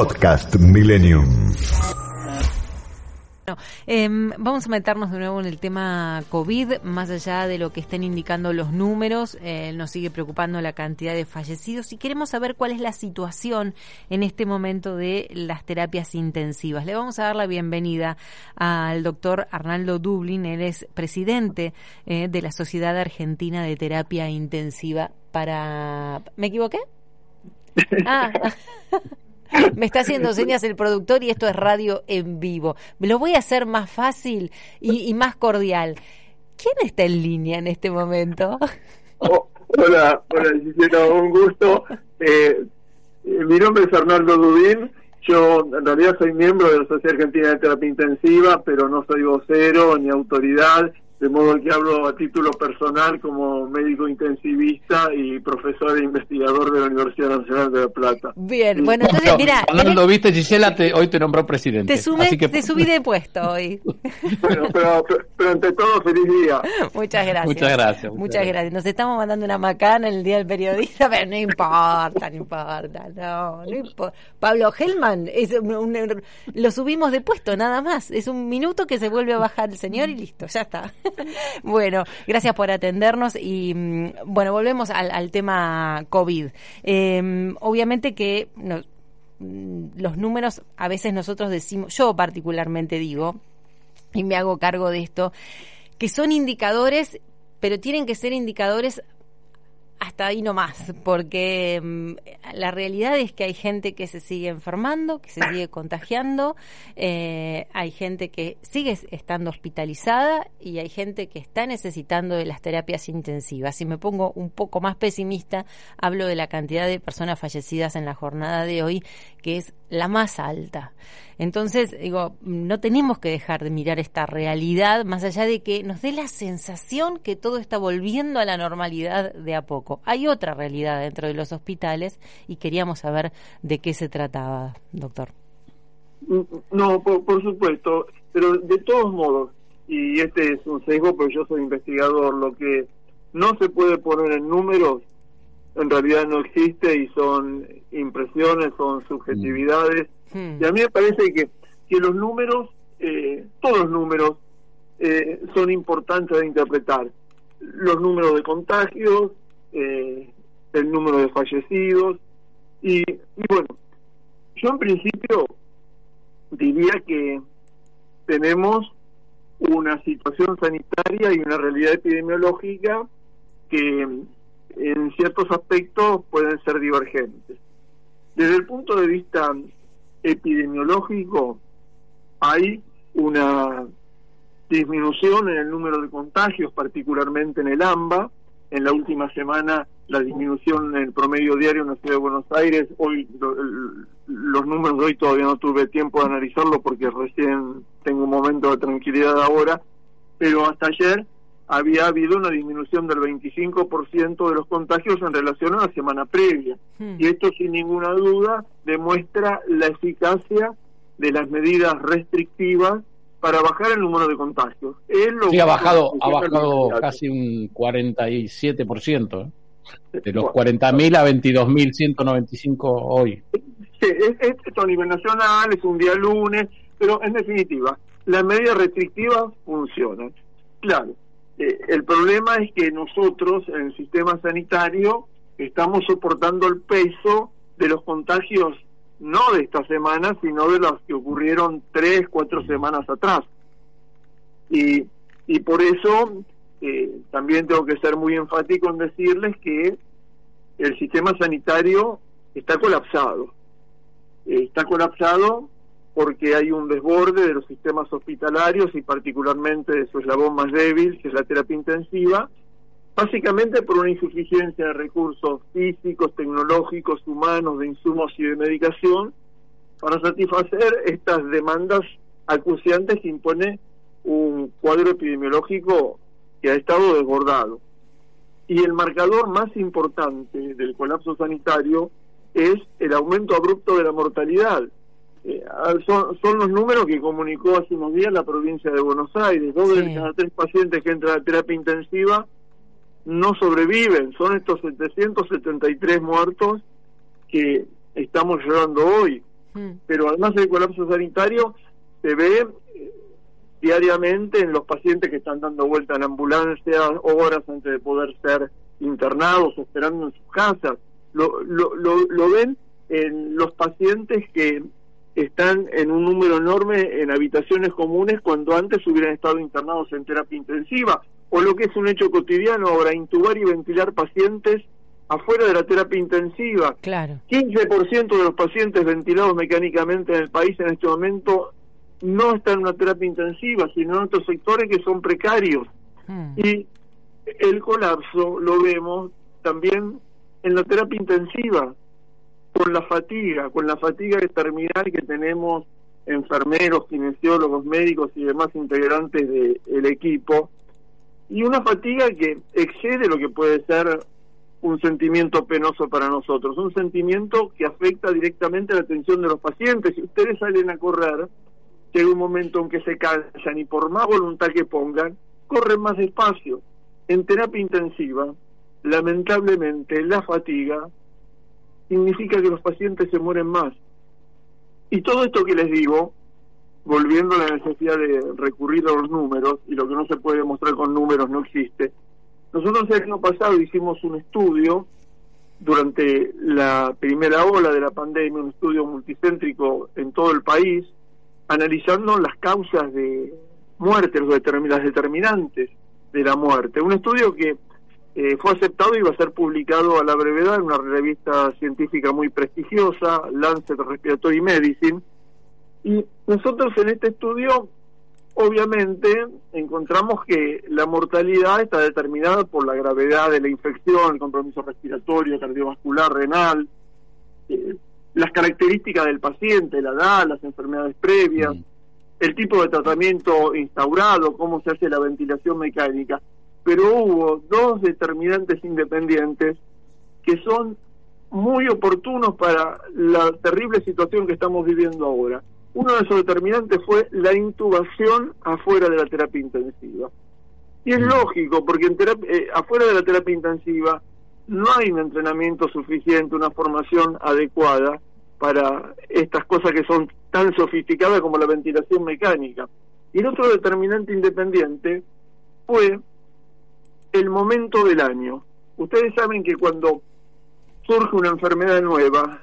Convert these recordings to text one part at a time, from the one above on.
Podcast Millennium. Em, vamos a meternos de nuevo en el tema COVID, más allá de lo que estén indicando los números, eh, nos sigue preocupando la cantidad de fallecidos y queremos saber cuál es la situación en este momento de las terapias intensivas. Le vamos a dar la bienvenida al doctor Arnaldo Dublin, él es presidente eh, de la Sociedad Argentina de Terapia Intensiva para... ¿Me equivoqué? Ah. Me está haciendo señas el productor y esto es radio en vivo. Me lo voy a hacer más fácil y, más cordial. ¿Quién está en línea en este momento? Oh, hola, hola Gisela, un gusto. Eh, eh, mi nombre es Arnaldo Dudín. Yo en realidad soy miembro de la Sociedad Argentina de Terapia Intensiva, pero no soy vocero ni autoridad de modo que hablo a título personal como médico intensivista y profesor e investigador de la Universidad Nacional de La Plata. Bien, bueno, entonces mira... Cuando viste, Gisela, hoy te nombró presidente. Te, te subí de puesto hoy. bueno, pero, pero, ante todo, feliz día. Muchas gracias. Muchas gracias. Muchas, gracias. Nos estamos mandando una macana en el Día del Periodista, pero no importa, no importa, no, no importa. Pablo Hellman, es lo subimos de puesto, nada más. Es un minuto que se vuelve a bajar el señor y listo, ya está. bueno, gracias por atendernos y mm, bueno, volvemos al, tema COVID. Em, obviamente que mm, los números a veces nosotros decimos, yo particularmente digo, y me hago cargo de esto, que son indicadores, pero tienen que ser indicadores hasta ahí no más, porque mm, la realidad es que hay gente que se sigue enfermando, que se sigue contagiando, eh, hay gente que sigue estando hospitalizada y hay gente que está necesitando de las terapias intensivas. Si me pongo un poco más pesimista, hablo de la cantidad de personas fallecidas en la jornada de hoy, que es la más alta. Entonces, digo, no tenemos que dejar de mirar esta realidad, más allá de que nos dé la sensación que todo está volviendo a la normalidad de a poco. Hay otra realidad dentro de los hospitales y queríamos saber de qué se trataba, doctor. No, por, supuesto, pero de todos modos, y este es un sesgo, porque yo soy investigador, lo que no se puede poner en números en realidad no existe y son impresiones, son subjetividades. Hmm. Y a mí me parece que, que los números, eh, todos los números, eh, son importantes de interpretar. Los números de contagios, eh, el número de fallecidos. Y, y bueno, yo en principio diría que tenemos una situación sanitaria y una realidad epidemiológica que en ciertos aspectos pueden ser divergentes. Desde el punto de vista epidemiológico, hay una disminución en el número de contagios, particularmente en el AMBA. En la última semana, la disminución en el promedio diario en la ciudad de Buenos Aires, hoy los números de hoy todavía no tuve tiempo de analizarlo porque recién tengo un momento de tranquilidad ahora, pero hasta ayer había habido una disminución del 25% de los contagios en relación a la semana previa. Hmm. Y esto sin ninguna duda demuestra la eficacia de las medidas restrictivas para bajar el número de contagios. sí, ha bajado, ha bajado casi un 47%, ¿eh? de los 40.000 a 22.195 hoy. Sí, esto a nivel nacional, es un día lunes, pero en definitiva, las medidas restrictivas funcionan. Claro, eh, el problema es que nosotros en el sistema sanitario estamos soportando el peso de los contagios no de esta semana, sino de los que ocurrieron tres, cuatro semanas atrás. Y, y por eso eh, también tengo que ser muy enfático en decirles que el sistema sanitario está colapsado. Está colapsado porque hay un desborde de los sistemas hospitalarios y particularmente de su eslabón más débil, que es la terapia intensiva, básicamente por una insuficiencia de recursos físicos, tecnológicos, humanos, de insumos y de medicación, para satisfacer estas demandas acuciantes que impone un cuadro epidemiológico que ha estado desbordado. Y el marcador más importante del colapso sanitario es el aumento abrupto de la mortalidad, eh, son, los números que comunicó hace unos días la provincia de Buenos Aires. Dos de cada tres pacientes que entran a terapia intensiva no sobreviven. Son estos 773 muertos que estamos llorando hoy. mm. pero además del colapso sanitario se ve eh, diariamente en los pacientes que están dando vuelta en ambulancia horas antes de poder ser internados esperando en sus casas. Lo, lo, lo, lo ven en los pacientes que están en un número enorme en habitaciones comunes cuando antes hubieran estado internados en terapia intensiva, o lo que es un hecho cotidiano ahora, intubar y ventilar pacientes afuera de la terapia intensiva. Claro. 15% de los pacientes ventilados mecánicamente en el país en este momento no están en una terapia intensiva, sino en otros sectores que son precarios. Hmm. Y el colapso lo vemos también en la terapia intensiva con la fatiga, con la fatiga terminal que tenemos enfermeros, kinesiólogos, médicos y demás integrantes del equipo, y una fatiga que excede lo que puede ser un sentimiento penoso para nosotros, un sentimiento que afecta directamente la atención de los pacientes. Si ustedes salen a correr, llega un momento en que se cansan y por más voluntad que pongan, corren más despacio. En terapia intensiva, lamentablemente, la fatiga significa que los pacientes se mueren más. Y todo esto que les digo, volviendo a la necesidad de recurrir a los números, y lo que no se puede demostrar con números no existe, nosotros el año pasado hicimos un estudio durante la primera ola de la pandemia, un estudio multicéntrico en todo el país, analizando las causas de muerte, las determinantes de la muerte. Un estudio que eh, fue aceptado y va a ser publicado a la brevedad en una revista científica muy prestigiosa, Lancet Respiratory Medicine. Y nosotros en este estudio, obviamente, encontramos que la mortalidad está determinada por la gravedad de la infección, el compromiso respiratorio, cardiovascular, renal, eh, las características del paciente, la edad, las enfermedades previas, mm. el tipo de tratamiento instaurado, cómo se hace la ventilación mecánica pero hubo dos determinantes independientes que son muy oportunos para la terrible situación que estamos viviendo ahora. Uno de esos determinantes fue la intubación afuera de la terapia intensiva. Y es mm. lógico, porque en eh, afuera de la terapia intensiva no hay un entrenamiento suficiente, una formación adecuada para estas cosas que son tan sofisticadas como la ventilación mecánica. Y el otro determinante independiente fue el momento del año. Ustedes saben que cuando surge una enfermedad nueva,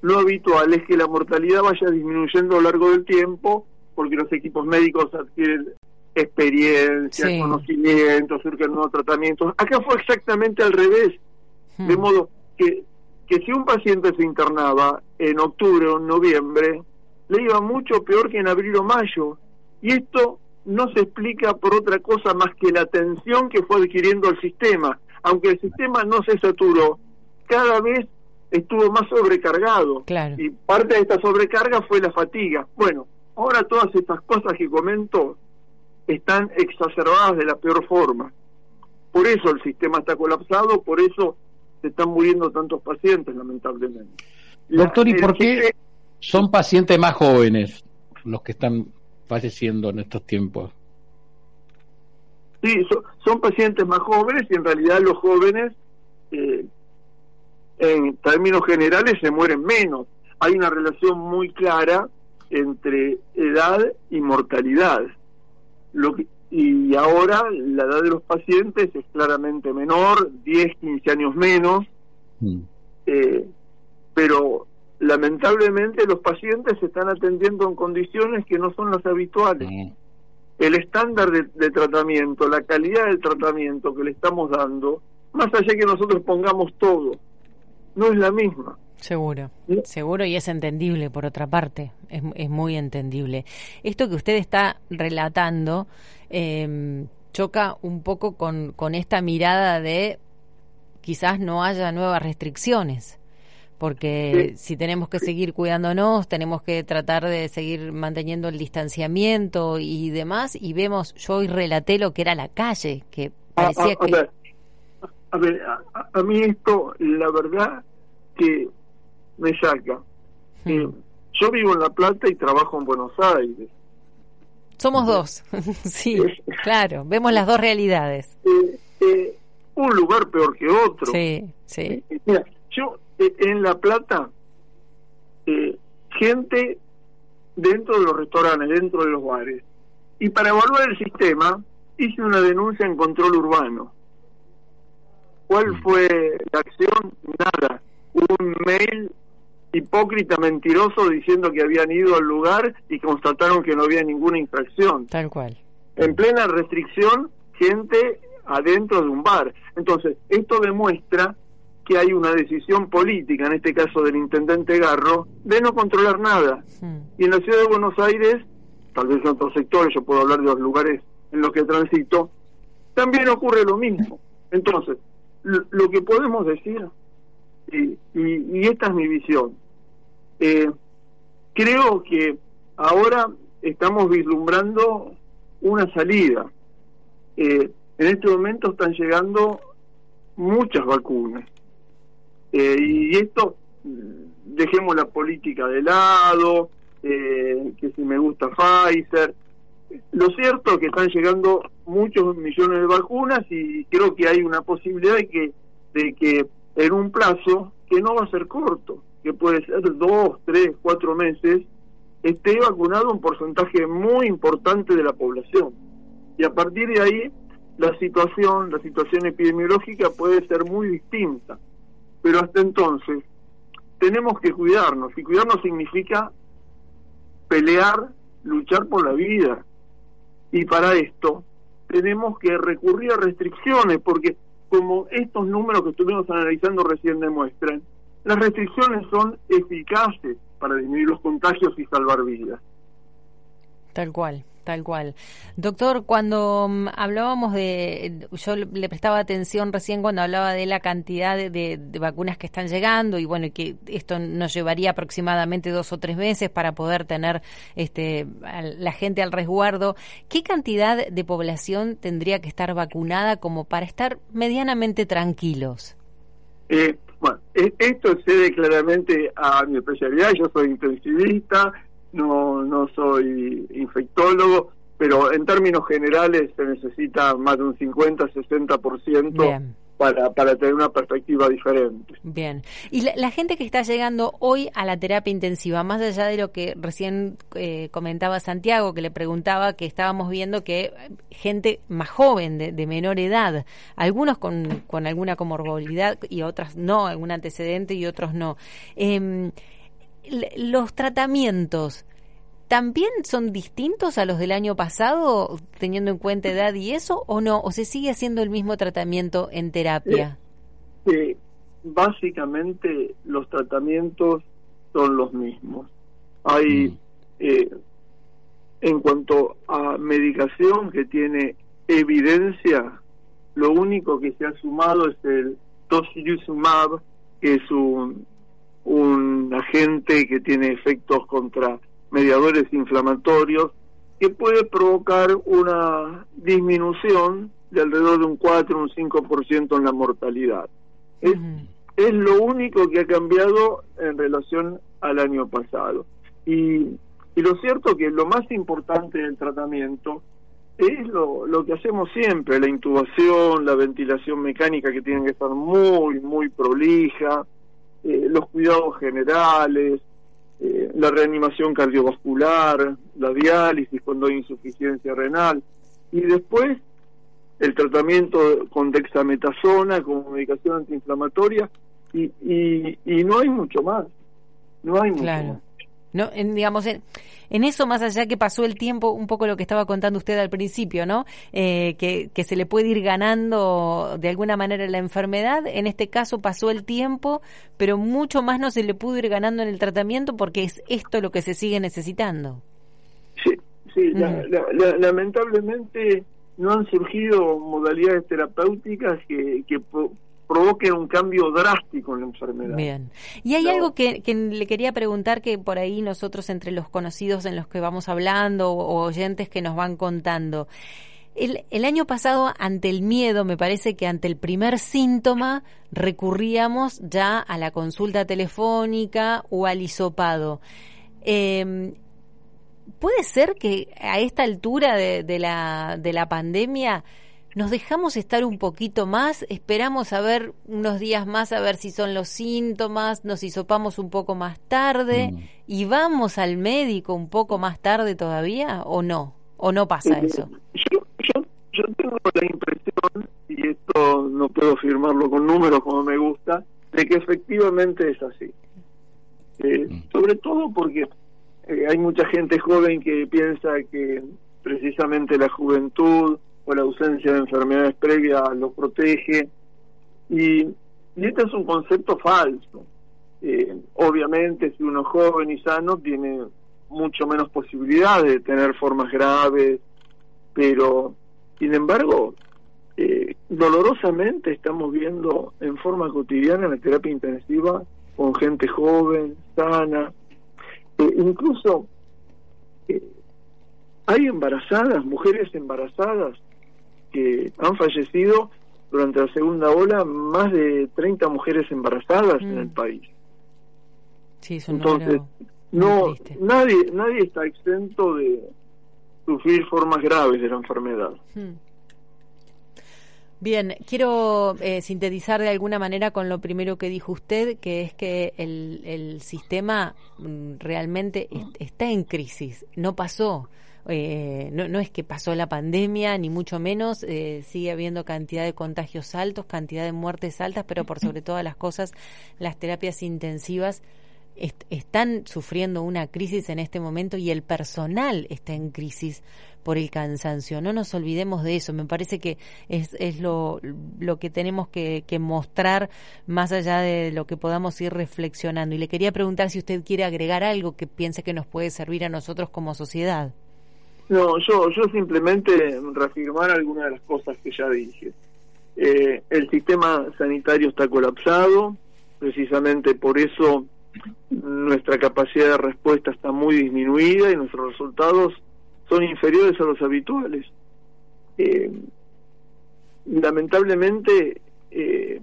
lo habitual es que la mortalidad vaya disminuyendo a lo largo del tiempo, porque los equipos médicos adquieren experiencia, conocimiento, surgen nuevos tratamientos. Acá fue exactamente al revés, de hmm. modo que, que si un paciente se internaba en octubre o en noviembre, le iba mucho peor que en abril o mayo. Y esto no se explica por otra cosa más que la tensión que fue adquiriendo el sistema. Aunque el sistema no se saturó, cada vez estuvo más sobrecargado. Y parte de esta sobrecarga fue la fatiga. Bueno, ahora todas estas cosas que comento están exacerbadas de la peor forma. Por eso el sistema está colapsado, por eso se están muriendo tantos pacientes, lamentablemente. Doctor, ¿y por qué son pacientes más jóvenes los que están falleciendo en estos tiempos. Sí, son pacientes más jóvenes y en realidad los jóvenes, eh, en términos generales, se mueren menos. Hay una relación muy clara entre edad y mortalidad. Lo y ahora la edad de los pacientes es claramente menor, 10, 15 años menos, mm. eh, pero lamentablemente los pacientes se están atendiendo en condiciones que no son las habituales. El estándar de, tratamiento, la calidad del tratamiento que le estamos dando, más allá que nosotros pongamos todo, no es la misma. Seguro, seguro y es entendible por otra parte, es, es muy entendible. Esto que usted está relatando em, choca un poco con, con esta mirada de quizás no haya nuevas restricciones porque si tenemos que seguir cuidándonos, tenemos que tratar de seguir manteniendo el distanciamiento y demás, y vemos, yo hoy relaté lo que era la calle, que ah, parecía a, que... a ver, a, mí esto, la verdad que me saca. Hmm. Eh, yo vivo en La Plata y trabajo en Buenos Aires. Somos dos, sí, claro, vemos las dos realidades. Eh, eh, un lugar peor que otro. Sí, sí. Mira, yo en La Plata, eh, gente dentro de los restaurantes, dentro de los bares. Y para evaluar el sistema, hice una denuncia en control urbano. ¿Cuál mm. fue la acción? Nada. Un mail hipócrita, mentiroso, diciendo que habían ido al lugar y constataron que no había ninguna infracción. Tal cual. En plena restricción, gente adentro de un bar. Entonces, esto demuestra que hay una decisión política, en este caso del intendente Garro, de no controlar nada. Hmm. Y en la ciudad de Buenos Aires, tal vez en otros sectores, yo puedo hablar de los lugares en los que transito, también ocurre lo mismo. Entonces, lo, que podemos decir, y, y, esta es mi visión, eh, creo que ahora estamos vislumbrando una salida. Eh, en este momento están llegando muchas vacunas. Eh, y esto, dejemos la política de lado, eh, que si me gusta Pfizer. Lo cierto es que están llegando muchos millones de vacunas y creo que hay una posibilidad de que, de que en un plazo que no va a ser corto, que puede ser dos, tres, cuatro meses, esté vacunado un porcentaje muy importante de la población. Y a partir de ahí, la situación, la situación epidemiológica puede ser muy distinta. Pero hasta entonces tenemos que cuidarnos y cuidarnos significa pelear, luchar por la vida. Y para esto tenemos que recurrir a restricciones porque como estos números que estuvimos analizando recién demuestran, las restricciones son eficaces para disminuir los contagios y salvar vidas. Tal cual. Tal cual. Doctor, cuando mm, hablábamos de, yo le prestaba atención recién cuando hablaba de la cantidad de, vacunas que están llegando y bueno, que esto nos llevaría aproximadamente dos o tres meses para poder tener este, la gente al resguardo. ¿Qué cantidad de población tendría que estar vacunada como para estar medianamente tranquilos? Eh, bueno, e, esto cede claramente a mi especialidad. Yo soy intensivista no, no soy infectólogo, pero en términos generales se necesita más de un 50-60% para, para tener una perspectiva diferente. Bien. Y la, gente que está llegando hoy a la terapia intensiva, más allá de lo que recién eh, comentaba Santiago, que le preguntaba que estábamos viendo que gente más joven, de, menor edad, algunos con, con alguna comorbilidad y otras no, algún antecedente y otros no. Eh, los tratamientos también son distintos a los del año pasado, teniendo en cuenta edad y eso, o no? ¿O se sigue haciendo el mismo tratamiento en terapia? básicamente los tratamientos son los mismos. Hay, mm. eh, en cuanto a medicación que tiene evidencia, lo único que se ha sumado es el tocilizumab, que es un un agente que tiene efectos contra mediadores inflamatorios que puede provocar una disminución de alrededor de un 4 o un 5% en la mortalidad. Es, es lo único que ha cambiado en relación al año pasado. Y, y lo cierto que lo más importante del tratamiento es lo, lo que hacemos siempre, la intubación, la ventilación mecánica que tiene que estar muy, muy prolija, eh, los cuidados generales, eh, la reanimación cardiovascular, la diálisis cuando hay insuficiencia renal y después el tratamiento con dexametasona como medicación antiinflamatoria y, y, no hay mucho más, no hay mucho más. No, en, digamos, en, en, eso, más allá que pasó el tiempo, un poco lo que estaba contando usted al principio, ¿no? Eh, que, que se le puede ir ganando de alguna manera la enfermedad. En este caso pasó el tiempo, pero mucho más no se le pudo ir ganando en el tratamiento porque es esto lo que se sigue necesitando. Sí, sí, mm. lamentablemente no han surgido modalidades terapéuticas que, que provoquen un cambio drástico en la enfermedad. Bien. Y hay algo que, le quería preguntar que por ahí nosotros entre los conocidos en los que vamos hablando o, oyentes que nos van contando. El, el, año pasado, ante el miedo, me parece que ante el primer síntoma recurríamos ya a la consulta telefónica o al hisopado. Eh, ¿Puede ser que a esta altura de, de, la, de la pandemia nos dejamos estar un poquito más, esperamos a ver unos días más a ver si son los síntomas, nos hisopamos un poco más tarde mm. y vamos al médico un poco más tarde todavía o no, o no pasa eso. Yo, yo, yo tengo la impresión, y esto no puedo firmarlo con números como me gusta, de que efectivamente es así. Eh, mm. sobre todo porque eh, hay mucha gente joven que piensa que precisamente la juventud o la ausencia de enfermedades previas lo protege y, este es un concepto falso. Eh, obviamente si uno es joven y sano tiene mucho menos posibilidades de tener formas graves, pero sin embargo eh, dolorosamente estamos viendo en forma cotidiana la terapia intensiva con gente joven, sana, eh, incluso hay embarazadas, mujeres embarazadas que han fallecido durante la segunda ola, más de 30 mujeres embarazadas en el mm. país. Sí, Entonces, no, nadie, nadie está exento de sufrir formas graves de la enfermedad. Hmm. Bien, quiero eh, sintetizar de alguna manera con lo primero que dijo usted, que es que el, el sistema mm, realmente está en crisis, no pasó. Eh, no, no, es que pasó la pandemia, ni mucho menos, eh, sigue habiendo cantidad de contagios altos, cantidad de muertes altas, pero por sobre todas las cosas, las terapias intensivas están sufriendo una crisis en este momento y el personal está en crisis por el cansancio. No nos olvidemos de eso. Me parece que es, lo que tenemos que, que mostrar más allá de lo que podamos ir reflexionando. Y le quería preguntar si usted quiere agregar algo que piense que nos puede servir a nosotros como sociedad. No, yo, yo simplemente reafirmar algunas de las cosas que ya dije. Eh, el sistema sanitario está colapsado, precisamente por eso nuestra capacidad de respuesta está muy disminuida y nuestros resultados son inferiores a los habituales. Eh, lamentablemente eh,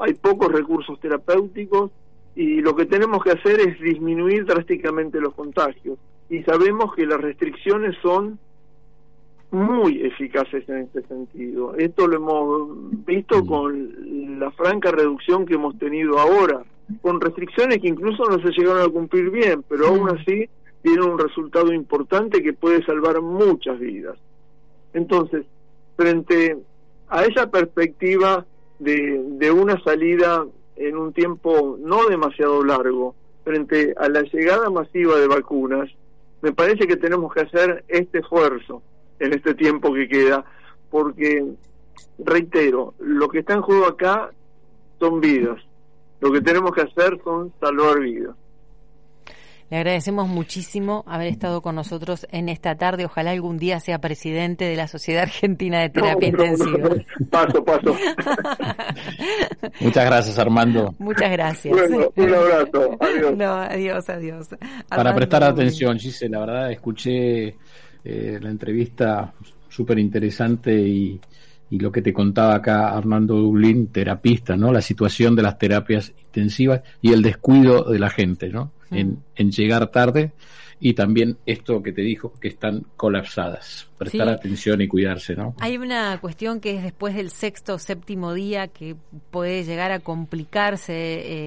hay pocos recursos terapéuticos y lo que tenemos que hacer es disminuir drásticamente los contagios. Y sabemos que las restricciones son muy eficaces en este sentido. Esto lo hemos visto con la franca reducción que hemos tenido ahora, con restricciones que incluso no se llegaron a cumplir bien, pero aún mm. así tiene un resultado importante que puede salvar muchas vidas. Entonces, frente a esa perspectiva de, de una salida en un tiempo no demasiado largo, frente a la llegada masiva de vacunas, me parece que tenemos que hacer este esfuerzo en este tiempo que queda, porque, reitero, lo que está en juego acá son vidas. Lo que tenemos que hacer son salvar vidas. Le agradecemos muchísimo haber estado con nosotros en esta tarde. Ojalá algún día sea presidente de la Sociedad Argentina de Terapia Intensiva. paso, paso. Muchas gracias, Armando. Muchas gracias. un abrazo. Adiós. No, adiós, adiós. Para prestar atención, Gise, la verdad, escuché eh, la entrevista súper interesante y, y lo que te contaba acá Armando Dublín, terapista, ¿no? La situación de las terapias intensivas y el descuido de la gente, ¿no? en, en llegar tarde y también esto que te dijo que están colapsadas. Prestar atención y cuidarse, ¿no? Hay una cuestión que es después del sexto o séptimo día que puede llegar a complicarse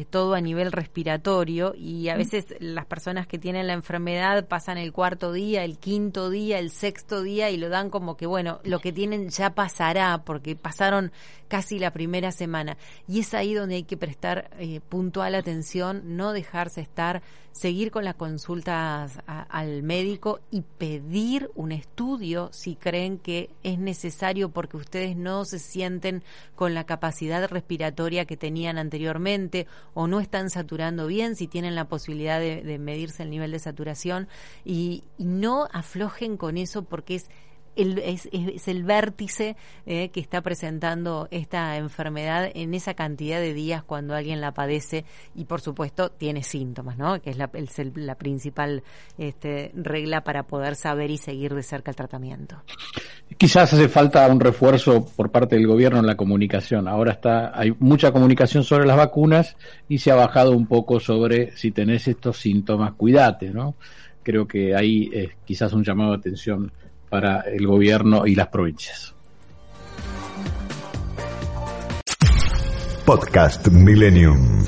eh, todo a nivel respiratorio y a veces las personas que tienen la enfermedad pasan el cuarto día, el quinto día, el sexto día y lo dan como que bueno, lo que tienen ya pasará porque pasaron casi la primera semana. Y es ahí donde hay que prestar eh, puntual atención, no dejarse estar, seguir con las consultas al médico y pedir un estudio si creen que es necesario porque ustedes no se sienten con la capacidad respiratoria que tenían anteriormente o no están saturando bien, si tienen la posibilidad de, medirse el nivel de saturación y no aflojen con eso porque es el, es, el vértice eh, que está presentando esta enfermedad en esa cantidad de días cuando alguien la padece y por supuesto tiene síntomas, ¿no? Que es la, la principal este, regla para poder saber y seguir de cerca el tratamiento. Quizás hace falta un refuerzo por parte del gobierno en la comunicación. Ahora está, hay mucha comunicación sobre las vacunas y se ha bajado un poco sobre si tenés estos síntomas, cuídate, ¿no? Creo que ahí es quizás un llamado de atención para el gobierno y las provincias. Podcast Millennium.